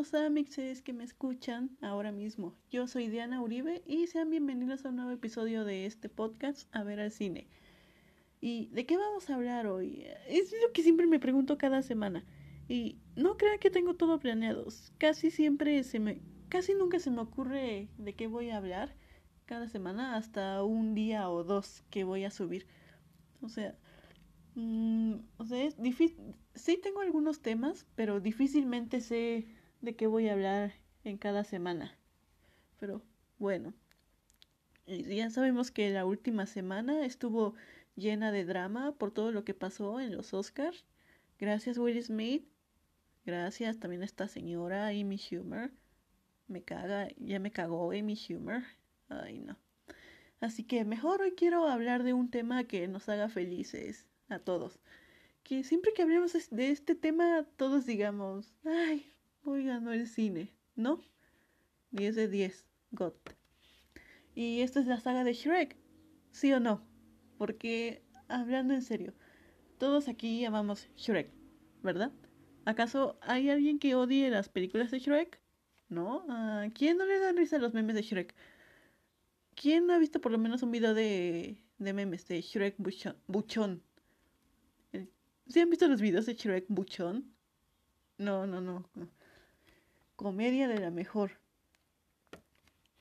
los amixes que me escuchan ahora mismo. Yo soy Diana Uribe y sean bienvenidos a un nuevo episodio de este podcast A ver al cine. ¿Y de qué vamos a hablar hoy? Es lo que siempre me pregunto cada semana. Y no crean que tengo todo planeado. Casi siempre se me casi nunca se me ocurre de qué voy a hablar cada semana hasta un día o dos que voy a subir. O sea, Mm, o sea, es difícil. Sí tengo algunos temas, pero difícilmente sé de qué voy a hablar en cada semana. Pero bueno, ya sabemos que la última semana estuvo llena de drama por todo lo que pasó en los Oscars. Gracias Will Smith. Gracias también a esta señora Amy Schumer. Me caga, ya me cagó Amy Schumer. Ay no. Así que mejor hoy quiero hablar de un tema que nos haga felices a todos. Que siempre que hablemos de este tema, todos digamos, ay, hoy ganó el cine, ¿no? 10 de 10, God. Y esta es la saga de Shrek, ¿sí o no? Porque, hablando en serio, todos aquí amamos Shrek, ¿verdad? ¿Acaso hay alguien que odie las películas de Shrek? ¿No? ¿A quién no le dan risa los memes de Shrek? ¿Quién ha visto por lo menos un video de, de memes de Shrek buchón? ¿Sí han visto los videos de Shrek Buchón? No, no, no, Comedia de la mejor.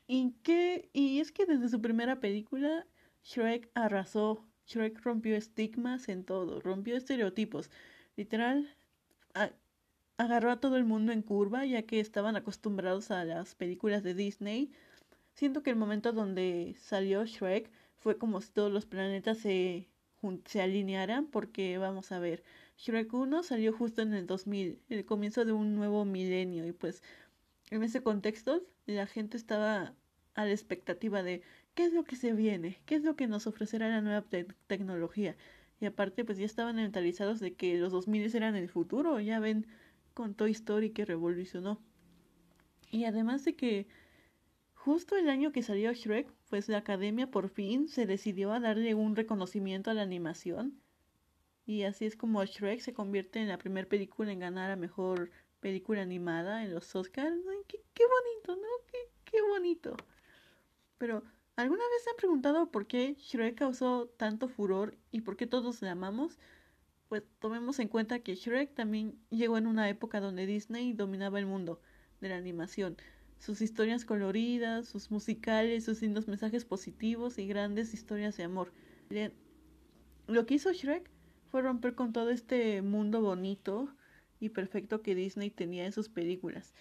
¿Y qué? Y es que desde su primera película, Shrek arrasó. Shrek rompió estigmas en todo, rompió estereotipos. Literal, agarró a todo el mundo en curva, ya que estaban acostumbrados a las películas de Disney. Siento que el momento donde salió Shrek fue como si todos los planetas se se alinearan porque vamos a ver, Shrek 1 salió justo en el 2000, el comienzo de un nuevo milenio y pues en ese contexto la gente estaba a la expectativa de qué es lo que se viene, qué es lo que nos ofrecerá la nueva tecnología. Y aparte pues ya estaban mentalizados de que los 2000 eran el futuro, ya ven con Toy Story que revolucionó. Y además de que Justo el año que salió Shrek, pues la academia por fin se decidió a darle un reconocimiento a la animación. Y así es como Shrek se convierte en la primera película en ganar a mejor película animada en los Oscars. qué, qué, bonito, ¿no? Qué, qué bonito. Pero, ¿alguna vez se han preguntado por qué Shrek causó tanto furor y por qué todos la amamos? Pues tomemos en cuenta que Shrek también llegó en una época donde Disney dominaba el mundo de la animación sus historias coloridas, sus musicales, sus lindos mensajes positivos y grandes historias de amor. Lo que hizo Shrek fue romper con todo este mundo bonito y perfecto que Disney tenía en sus películas.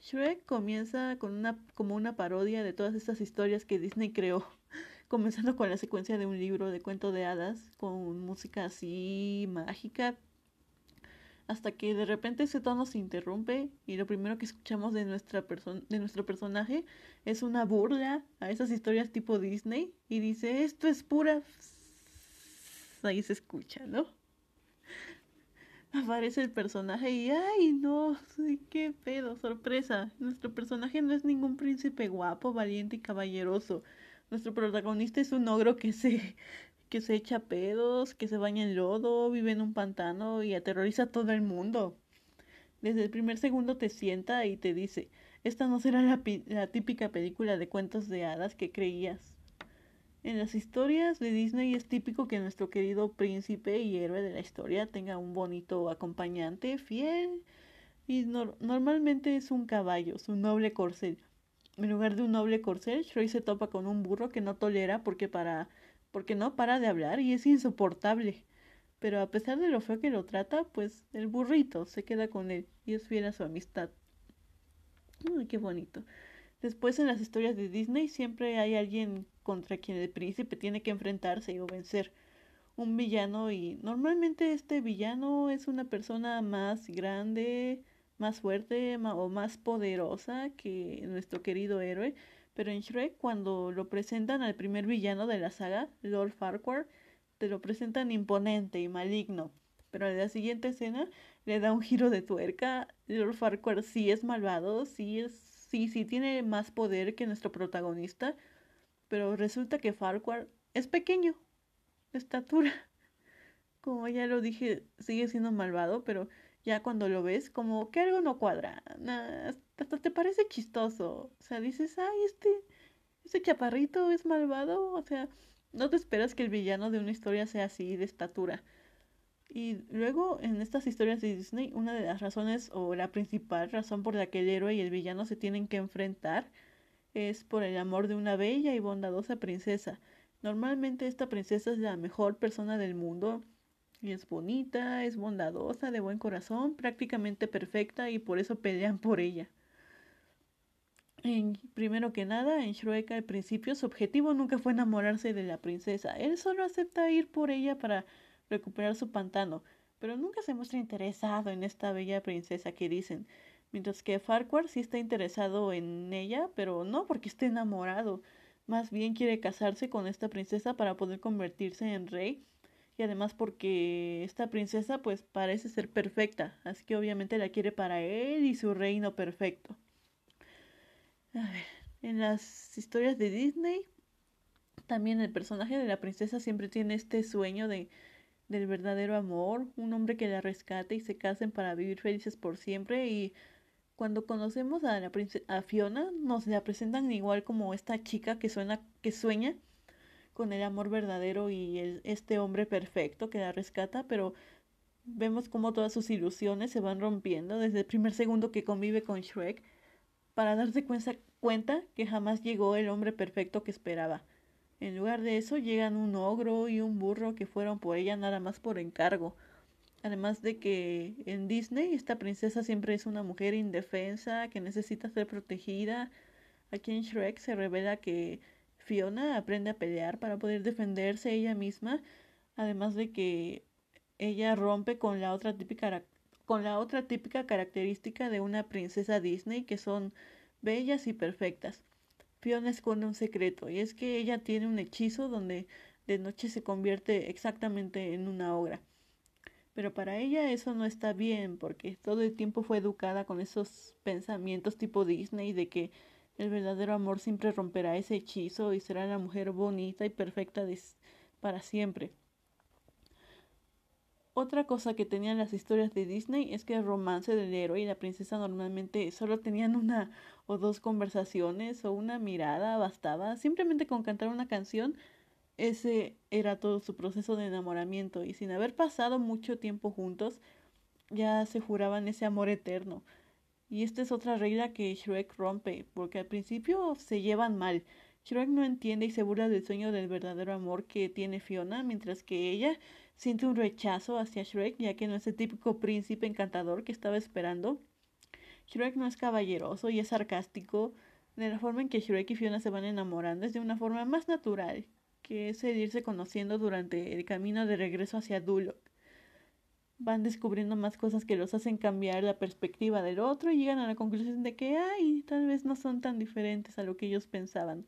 Shrek comienza con una, como una parodia de todas estas historias que Disney creó, comenzando con la secuencia de un libro de cuento de hadas con música así mágica, hasta que de repente ese tono se interrumpe y lo primero que escuchamos de, nuestra de nuestro personaje es una burla a esas historias tipo Disney y dice, esto es pura... Ahí se escucha, ¿no? Aparece el personaje y ¡ay no! ¡Qué pedo! ¡Sorpresa! Nuestro personaje no es ningún príncipe guapo, valiente y caballeroso. Nuestro protagonista es un ogro que se que se echa pedos, que se baña en lodo, vive en un pantano y aterroriza a todo el mundo. Desde el primer segundo te sienta y te dice, esta no será la, la típica película de cuentos de hadas que creías. En las historias de Disney es típico que nuestro querido príncipe y héroe de la historia tenga un bonito acompañante fiel y normalmente es un caballo, su noble corcel. En lugar de un noble corcel, Shrek se topa con un burro que no tolera porque para porque no para de hablar y es insoportable. Pero a pesar de lo feo que lo trata, pues el burrito se queda con él y es fiel a su amistad. Ay, qué bonito. Después en las historias de Disney siempre hay alguien contra quien el príncipe tiene que enfrentarse o vencer. Un villano y normalmente este villano es una persona más grande, más fuerte o más poderosa que nuestro querido héroe pero en Shrek, cuando lo presentan al primer villano de la saga, Lord Farquhar, te lo presentan imponente y maligno. Pero en la siguiente escena le da un giro de tuerca. Lord Farquhar sí es malvado, sí es, sí, sí tiene más poder que nuestro protagonista. Pero resulta que Farquhar es pequeño, de estatura. Como ya lo dije, sigue siendo malvado, pero ya cuando lo ves, como que algo no cuadra, hasta te parece chistoso, o sea, dices, ay, este, este chaparrito es malvado, o sea, no te esperas que el villano de una historia sea así, de estatura. Y luego en estas historias de Disney, una de las razones o la principal razón por la que el héroe y el villano se tienen que enfrentar es por el amor de una bella y bondadosa princesa. Normalmente esta princesa es la mejor persona del mundo y es bonita, es bondadosa, de buen corazón, prácticamente perfecta y por eso pelean por ella. En, primero que nada, en Shrek al principio su objetivo nunca fue enamorarse de la princesa. Él solo acepta ir por ella para recuperar su pantano, pero nunca se muestra interesado en esta bella princesa que dicen. Mientras que Farquhar sí está interesado en ella, pero no porque esté enamorado. Más bien quiere casarse con esta princesa para poder convertirse en rey y además porque esta princesa pues parece ser perfecta, así que obviamente la quiere para él y su reino perfecto. A ver, en las historias de Disney también el personaje de la princesa siempre tiene este sueño de del verdadero amor, un hombre que la rescate y se casen para vivir felices por siempre y cuando conocemos a la a Fiona nos la presentan igual como esta chica que suena que sueña con el amor verdadero y el, este hombre perfecto que la rescata, pero vemos como todas sus ilusiones se van rompiendo desde el primer segundo que convive con Shrek para darse cuenta que jamás llegó el hombre perfecto que esperaba. En lugar de eso llegan un ogro y un burro que fueron por ella nada más por encargo. Además de que en Disney esta princesa siempre es una mujer indefensa que necesita ser protegida. Aquí en Shrek se revela que Fiona aprende a pelear para poder defenderse ella misma, además de que ella rompe con la otra típica con la otra típica característica de una princesa Disney que son bellas y perfectas. Fiona esconde un secreto y es que ella tiene un hechizo donde de noche se convierte exactamente en una obra. Pero para ella eso no está bien porque todo el tiempo fue educada con esos pensamientos tipo Disney de que el verdadero amor siempre romperá ese hechizo y será la mujer bonita y perfecta para siempre. Otra cosa que tenían las historias de Disney es que el romance del héroe y la princesa normalmente solo tenían una o dos conversaciones o una mirada, bastaba. Simplemente con cantar una canción, ese era todo su proceso de enamoramiento y sin haber pasado mucho tiempo juntos, ya se juraban ese amor eterno. Y esta es otra regla que Shrek rompe, porque al principio se llevan mal. Shrek no entiende y se burla del sueño del verdadero amor que tiene Fiona, mientras que ella siente un rechazo hacia Shrek, ya que no es el típico príncipe encantador que estaba esperando. Shrek no es caballeroso y es sarcástico, de la forma en que Shrek y Fiona se van enamorando es de una forma más natural, que es el irse conociendo durante el camino de regreso hacia Duloc van descubriendo más cosas que los hacen cambiar la perspectiva del otro y llegan a la conclusión de que, ay, tal vez no son tan diferentes a lo que ellos pensaban.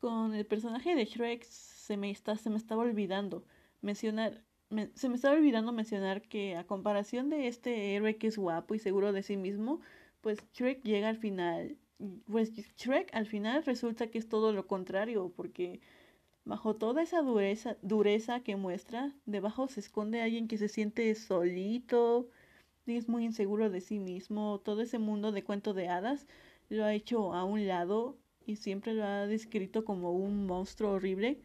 Con el personaje de Shrek se me, está, se me estaba olvidando mencionar, se me estaba olvidando mencionar que a comparación de este héroe que es guapo y seguro de sí mismo, pues Shrek llega al final, pues Shrek al final resulta que es todo lo contrario, porque Bajo toda esa dureza, dureza que muestra, debajo se esconde alguien que se siente solito y es muy inseguro de sí mismo. Todo ese mundo de cuento de hadas lo ha hecho a un lado y siempre lo ha descrito como un monstruo horrible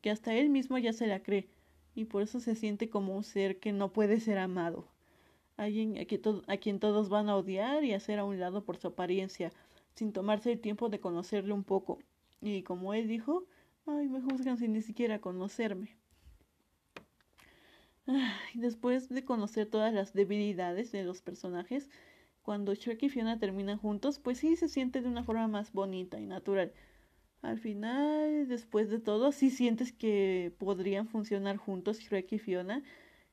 que hasta él mismo ya se la cree y por eso se siente como un ser que no puede ser amado. Alguien a quien todos van a odiar y hacer a un lado por su apariencia, sin tomarse el tiempo de conocerle un poco. Y como él dijo, Ay, me juzgan sin ni siquiera conocerme. después de conocer todas las debilidades de los personajes, cuando Shrek y Fiona terminan juntos, pues sí se siente de una forma más bonita y natural. Al final, después de todo, sí sientes que podrían funcionar juntos Shrek y Fiona.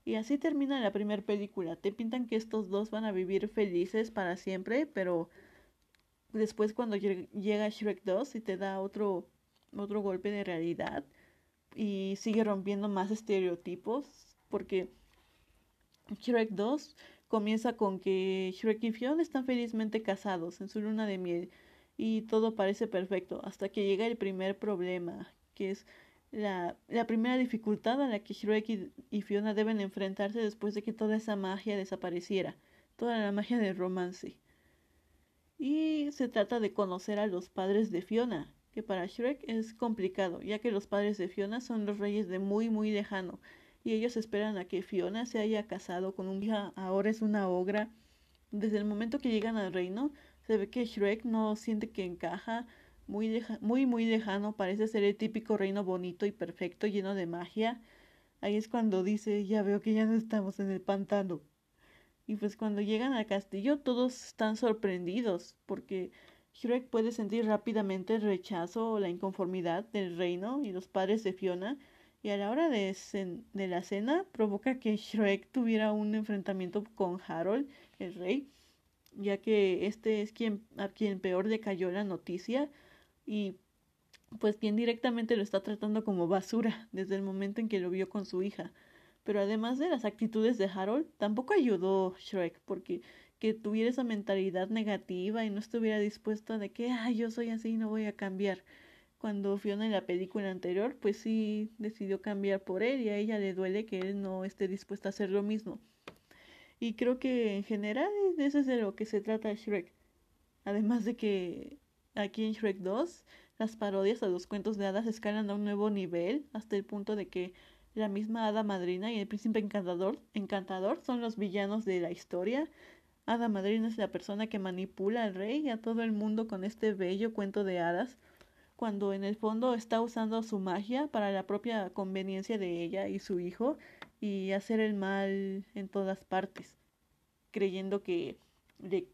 Y así termina la primera película. Te pintan que estos dos van a vivir felices para siempre, pero después cuando llega Shrek 2 y te da otro otro golpe de realidad y sigue rompiendo más estereotipos porque Shrek 2 comienza con que Shrek y Fiona están felizmente casados en su luna de miel y todo parece perfecto hasta que llega el primer problema que es la, la primera dificultad a la que Shrek y Fiona deben enfrentarse después de que toda esa magia desapareciera, toda la magia del romance. Y se trata de conocer a los padres de Fiona, que para Shrek es complicado, ya que los padres de Fiona son los reyes de muy muy lejano, y ellos esperan a que Fiona se haya casado con un hija, ahora es una ogra. Desde el momento que llegan al reino, se ve que Shrek no siente que encaja, muy, muy muy lejano, parece ser el típico reino bonito y perfecto, lleno de magia. Ahí es cuando dice, ya veo que ya no estamos en el pantano. Y pues cuando llegan al castillo todos están sorprendidos porque Shrek puede sentir rápidamente el rechazo o la inconformidad del reino y los padres de Fiona, y a la hora de, la cena provoca que Shrek tuviera un enfrentamiento con Harold, el rey, ya que este es quien a quien peor le cayó la noticia y pues quien directamente lo está tratando como basura desde el momento en que lo vio con su hija. Pero además de las actitudes de Harold, tampoco ayudó Shrek, porque que tuviera esa mentalidad negativa y no estuviera dispuesto de que, ah, yo soy así y no voy a cambiar. Cuando Fiona en la película anterior, pues sí decidió cambiar por él y a ella le duele que él no esté dispuesto a hacer lo mismo. Y creo que en general eso es de lo que se trata Shrek. Además de que aquí en Shrek 2 las parodias a los cuentos de hadas escalan a un nuevo nivel hasta el punto de que la misma hada madrina y el príncipe encantador, encantador son los villanos de la historia Hada Madrina es la persona que manipula al rey y a todo el mundo con este bello cuento de hadas, cuando en el fondo está usando su magia para la propia conveniencia de ella y su hijo y hacer el mal en todas partes, creyendo que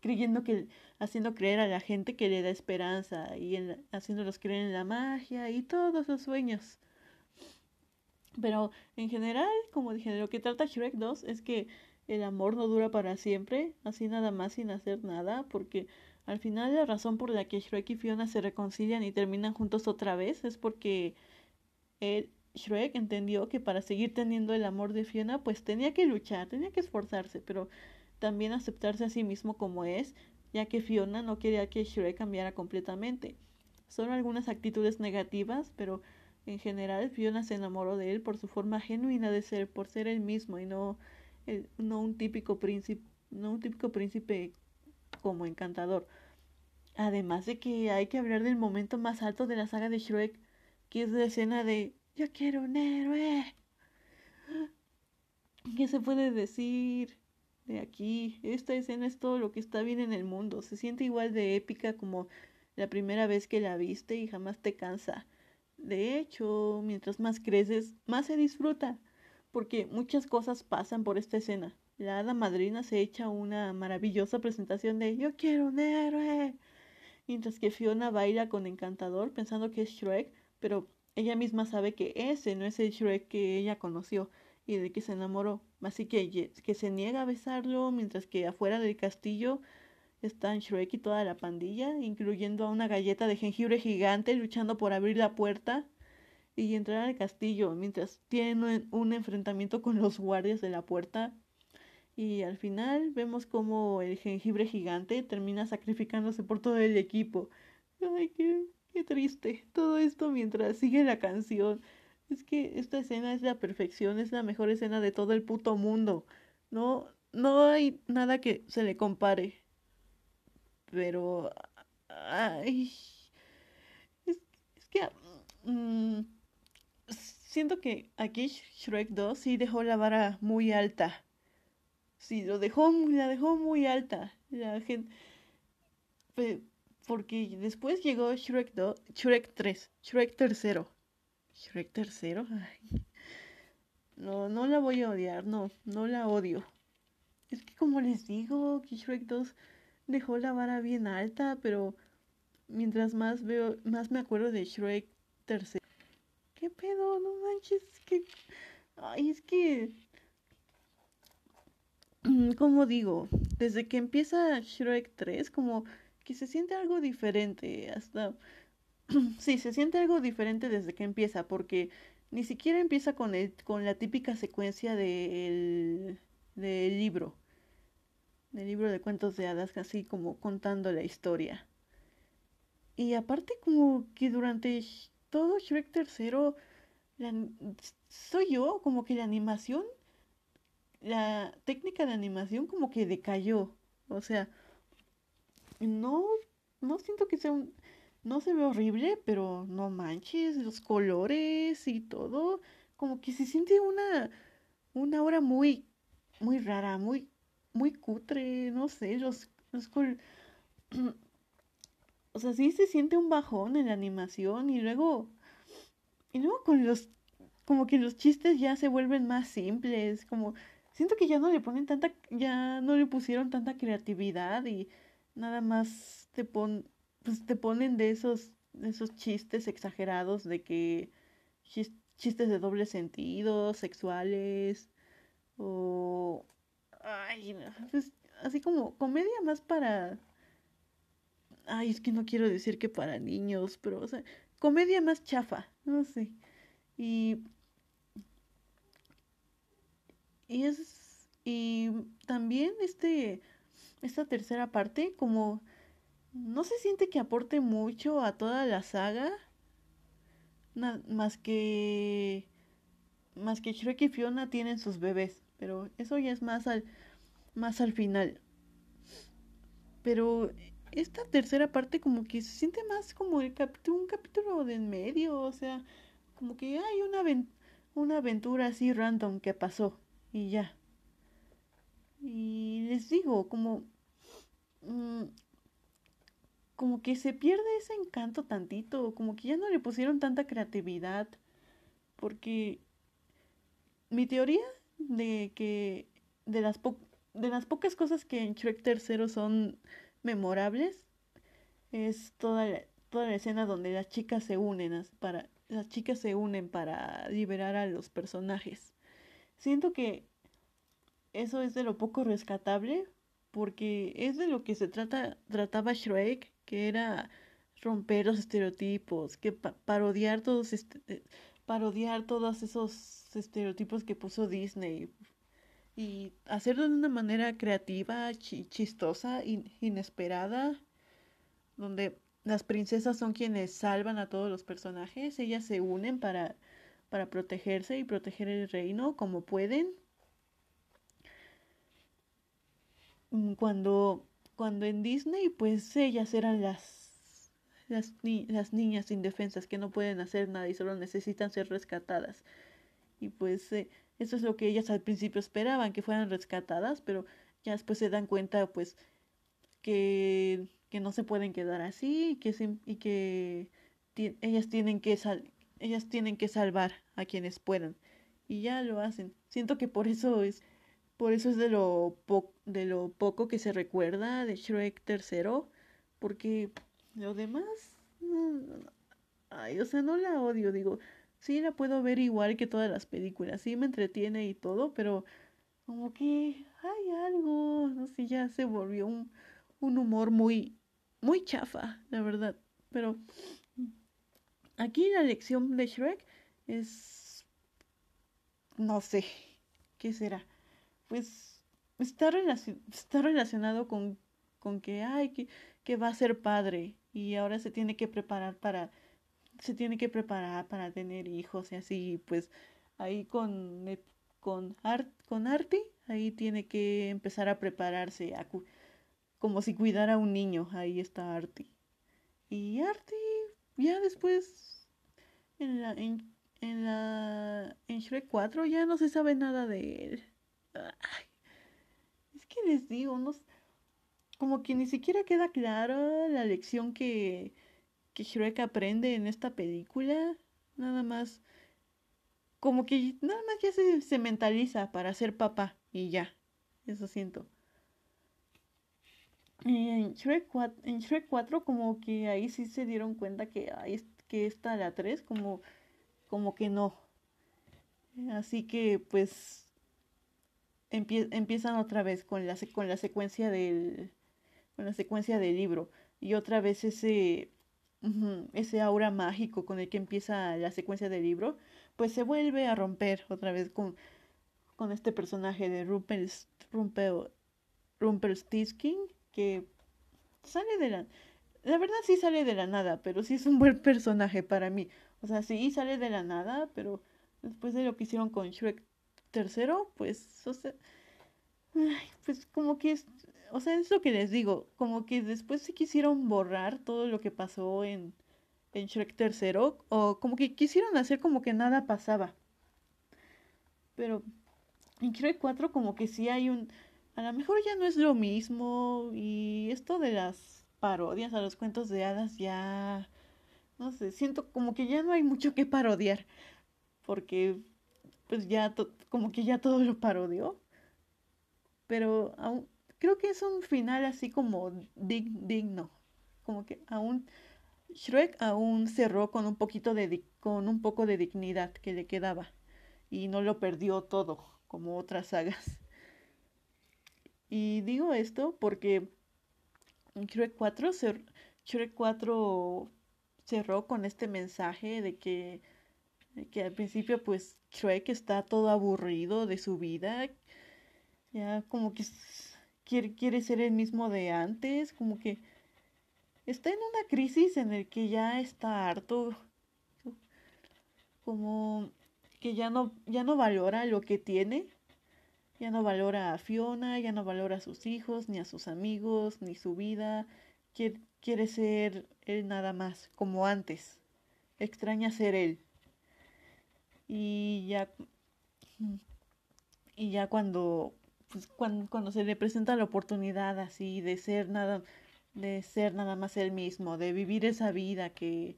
creyendo que haciendo creer a la gente que le da esperanza y haciéndolos creer en la magia y todos los sueños. Pero en general, como dije, lo que trata Shrek 2 es que el amor no dura para siempre, así nada más sin hacer nada, porque al final la razón por la que Shrek y Fiona se reconcilian y terminan juntos otra vez es porque él, Shrek entendió que para seguir teniendo el amor de Fiona pues tenía que luchar, tenía que esforzarse, pero también aceptarse a sí mismo como es, ya que Fiona no quería que Shrek cambiara completamente. Son algunas actitudes negativas, pero en general Fiona se enamoró de él por su forma genuina de ser, por ser él mismo y no no un típico príncipe, no un típico príncipe como encantador. Además de que hay que hablar del momento más alto de la saga de Shrek, que es la escena de Yo quiero un héroe. ¿Qué se puede decir de aquí? Esta escena es todo lo que está bien en el mundo. Se siente igual de épica como la primera vez que la viste y jamás te cansa. De hecho, mientras más creces, más se disfruta porque muchas cosas pasan por esta escena. La hada madrina se echa una maravillosa presentación de Yo quiero un héroe. Mientras que Fiona baila con encantador pensando que es Shrek, pero ella misma sabe que ese no es el Shrek que ella conoció y de que se enamoró. Así que, que se niega a besarlo mientras que afuera del castillo están Shrek y toda la pandilla, incluyendo a una galleta de jengibre gigante luchando por abrir la puerta y entrar al castillo mientras tienen un enfrentamiento con los guardias de la puerta. Y al final vemos como el jengibre gigante termina sacrificándose por todo el equipo. Ay, qué, qué triste. Todo esto mientras sigue la canción. Es que esta escena es la perfección, es la mejor escena de todo el puto mundo. No, no hay nada que se le compare. Pero... Ay. Es, es que... Mm, siento que aquí Shrek 2 sí dejó la vara muy alta. Sí, lo dejó, la dejó muy alta. La gente. Porque después llegó Shrek 2, Shrek 3, Shrek tercero. Shrek tercero, ay. No, no la voy a odiar, no, no la odio. Es que como les digo, que Shrek 2 dejó la vara bien alta, pero mientras más veo, más me acuerdo de Shrek tercero. ¿Qué pedo? No manches, que... Ay, es que... Mm, como digo, desde que empieza Shrek 3, como que se siente algo diferente, hasta... sí, se siente algo diferente desde que empieza, porque ni siquiera empieza con, el, con la típica secuencia del, del libro, del libro de cuentos de hadas, así como contando la historia. Y aparte como que durante todo Shrek tercero, soy yo, como que la animación, la técnica de animación como que decayó. O sea, no, no siento que sea un, no se ve horrible, pero no manches, los colores y todo, como que se siente una, una hora muy, muy rara, muy, muy cutre, no sé, los, los o sea, sí se siente un bajón en la animación y luego, y luego con los, como que los chistes ya se vuelven más simples, como, siento que ya no le ponen tanta, ya no le pusieron tanta creatividad y nada más te pon, pues te ponen de esos, de esos chistes exagerados de que chistes de doble sentido, sexuales, o ay, pues, así como comedia más para ay, es que no quiero decir que para niños, pero o sea, comedia más chafa, no sé. Y y es y también este esta tercera parte como no se siente que aporte mucho a toda la saga más que más que Shrek y Fiona tienen sus bebés, pero eso ya es más al más al final. Pero esta tercera parte como que se siente más como el capítulo, un capítulo de en medio, o sea, como que hay una, una aventura así random que pasó y ya. Y les digo, como mm, como que se pierde ese encanto tantito, como que ya no le pusieron tanta creatividad, porque mi teoría de que de las, de las pocas cosas que en Shrek tercero son memorables es toda la, toda la escena donde las chicas se unen para las chicas se unen para liberar a los personajes. Siento que eso es de lo poco rescatable porque es de lo que se trata trataba Shrek, que era romper los estereotipos, que parodiar todos este, eh, parodiar todos esos estereotipos que puso Disney y hacerlo de una manera creativa, chistosa, inesperada, donde las princesas son quienes salvan a todos los personajes, ellas se unen para, para protegerse y proteger el reino como pueden. Mm, cuando, cuando en Disney, pues ellas eran las, las niñas indefensas que no pueden hacer nada y solo necesitan ser rescatadas. Y pues eh, eso es lo que ellas al principio esperaban, que fueran rescatadas, pero ya después se dan cuenta, pues, que, que no se pueden quedar así y que, y que ellas, tienen que sal ellas tienen que salvar a quienes puedan. Y ya lo hacen. Siento que por eso es, por eso es de lo, de lo poco que se recuerda de Shrek tercero, porque lo demás, ay, o sea, no la odio, digo, sí la puedo ver igual que todas las películas, sí me entretiene y todo, pero como que hay algo, no sé, ya se volvió un, un humor muy, muy chafa, la verdad. Pero aquí la lección de Shrek es, no sé, ¿qué será? Pues está, está relacionado con, con que, ay, que, que va a ser padre y ahora se tiene que preparar para se tiene que preparar para tener hijos y así, pues ahí con, eh, con, Art, con Artie, ahí tiene que empezar a prepararse, como si cuidara a un niño, ahí está Artie. Y Artie, ya después, en la, en, en la, en Shrek 4 ya no se sabe nada de él. es que les digo, no, como que ni siquiera queda clara la lección que que Shrek aprende en esta película, nada más, como que nada más ya se, mentaliza para ser papá y ya, eso siento. En Shrek, 4, en Shrek 4 como que ahí sí se dieron cuenta que, que esta la 3 como, como que no. Así que pues empiezan otra vez con la, con la secuencia del con la secuencia del libro y otra vez ese ese aura mágico con el que empieza la secuencia del libro, pues se vuelve a romper otra vez con, con este personaje de Rumpelstiltskin, que sale de la... La verdad sí sale de la nada, pero sí es un buen personaje para mí. O sea, sí sale de la nada, pero después de lo que hicieron con Shrek tercero, pues, o sea, pues como que es, o sea, es lo que les digo, como que después se quisieron borrar todo lo que pasó en, en Shrek tercero, o como que quisieron hacer como que nada pasaba. Pero en Shrek 4 como que sí hay un, a lo mejor ya no es lo mismo y esto de las parodias a los cuentos de hadas ya, no sé, siento como que ya no hay mucho que parodiar, porque pues ya como que ya todo lo parodió, pero aún creo que es un final así como digno, como que aún Shrek aún cerró con un poquito de con un poco de dignidad que le quedaba y no lo perdió todo como otras sagas. Y digo esto porque Shrek 4, Shrek 4 cerró con este mensaje de que, que al principio pues Shrek está todo aburrido de su vida, ya como que quiere, quiere ser el mismo de antes, como que está en una crisis en el que ya está harto, como que ya no, ya no valora lo que tiene, ya no valora a Fiona, ya no valora a sus hijos, ni a sus amigos, ni su vida, quiere, quiere ser él nada más, como antes, extraña ser él. Y ya, y ya cuando, pues, cuando, cuando se le presenta la oportunidad así de ser nada, de ser nada más él mismo, de vivir esa vida que,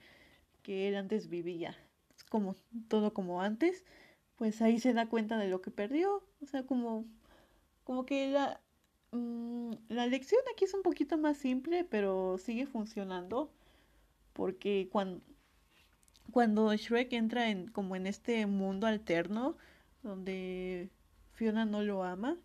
que él antes vivía como todo como antes, pues ahí se da cuenta de lo que perdió. O sea, como, como que la, mm, la lección aquí es un poquito más simple, pero sigue funcionando. Porque cuando, cuando Shrek entra en, como en este mundo alterno, donde Fiona no lo ama,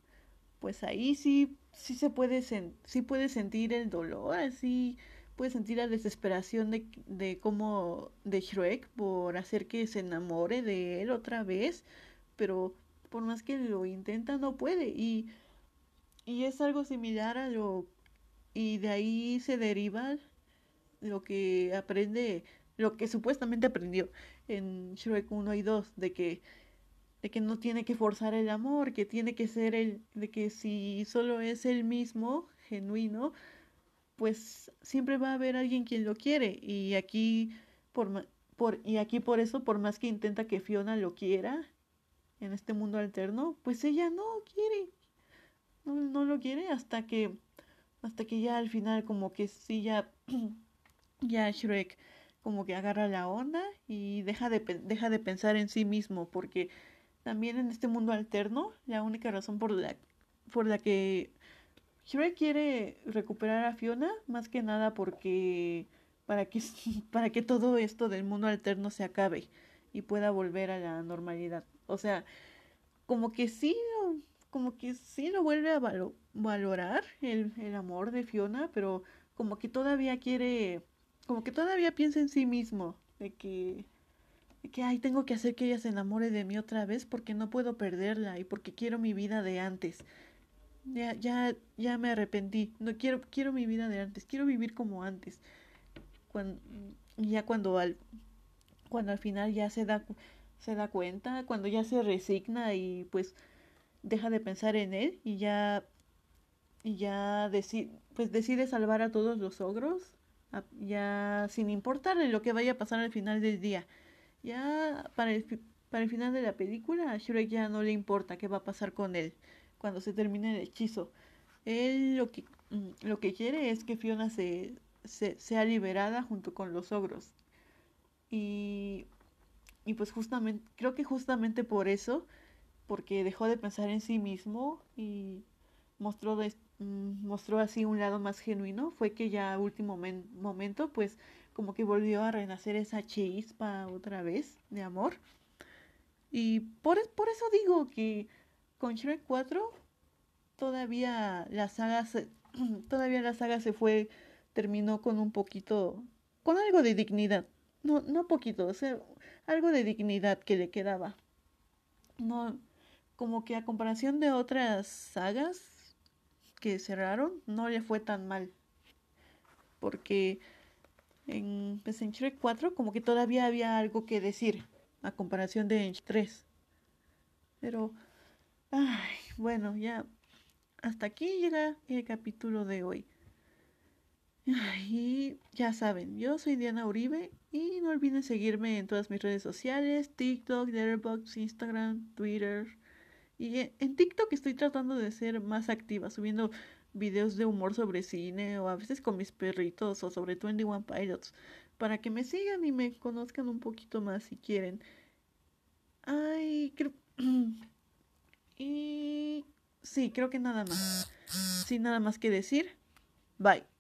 pues ahí sí, sí se puede, sí puede sentir el dolor, así puede sentir la desesperación de, de cómo de Shrek por hacer que se enamore de él otra vez, pero por más que lo intenta no puede. Y, y es algo similar a lo y de ahí se deriva lo que aprende, lo que supuestamente aprendió en Shrek 1 y 2, de que de que no tiene que forzar el amor, que tiene que ser el, de que si solo es el mismo, genuino, pues siempre va a haber alguien quien lo quiere y aquí por, por y aquí por eso por más que intenta que Fiona lo quiera en este mundo alterno pues ella no quiere no, no lo quiere hasta que hasta que ya al final como que sí ya ya Shrek como que agarra la onda y deja de deja de pensar en sí mismo porque también en este mundo alterno la única razón por la por la que Shrek quiere recuperar a Fiona más que nada porque para que para que todo esto del mundo alterno se acabe y pueda volver a la normalidad. O sea, como que sí, como que sí lo vuelve a valorar el, el amor de Fiona, pero como que todavía quiere, como que todavía piensa en sí mismo, de que, que, ay, tengo que hacer que ella se enamore de mí otra vez porque no puedo perderla y porque quiero mi vida de antes ya, ya, ya me arrepentí, no quiero, quiero mi vida de antes, quiero vivir como antes. Cuando, ya cuando al, cuando al final ya se da, se da cuenta, cuando ya se resigna y pues deja de pensar en él y ya, y ya decide, pues decide salvar a todos los ogros, ya sin importarle lo que vaya a pasar al final del día. Ya para el, para el final de la película a Shrek ya no le importa qué va a pasar con él cuando se termine el hechizo. Él lo que, mm, lo que quiere es que Fiona se, se, sea liberada junto con los ogros. Y, y pues justamente, creo que justamente por eso, porque dejó de pensar en sí mismo y mostró, de, mm, mostró así un lado más genuino, fue que ya a último momento, pues como que volvió a renacer esa chispa otra vez de amor. Y por, por eso digo que con Shrek 4 todavía la saga se, todavía la saga se fue terminó con un poquito con algo de dignidad. No no poquito o sea algo de dignidad que le quedaba. No como que a comparación de otras sagas que cerraron no le fue tan mal. Porque en, pues en Shrek 4 como que todavía había algo que decir a comparación de Ench 3. Pero, ay, bueno, ya hasta aquí llega el capítulo de hoy. Y ya saben, yo soy Diana Uribe y no olviden seguirme en todas mis redes sociales, TikTok, Letterboxd, Instagram, Twitter. Y en TikTok estoy tratando de ser más activa, subiendo videos de humor sobre cine o a veces con mis perritos o sobre 21 Pilots, para que me sigan y me conozcan un poquito más si quieren. Ay, creo... y sí, creo que nada más. Sin nada más que decir. Bye.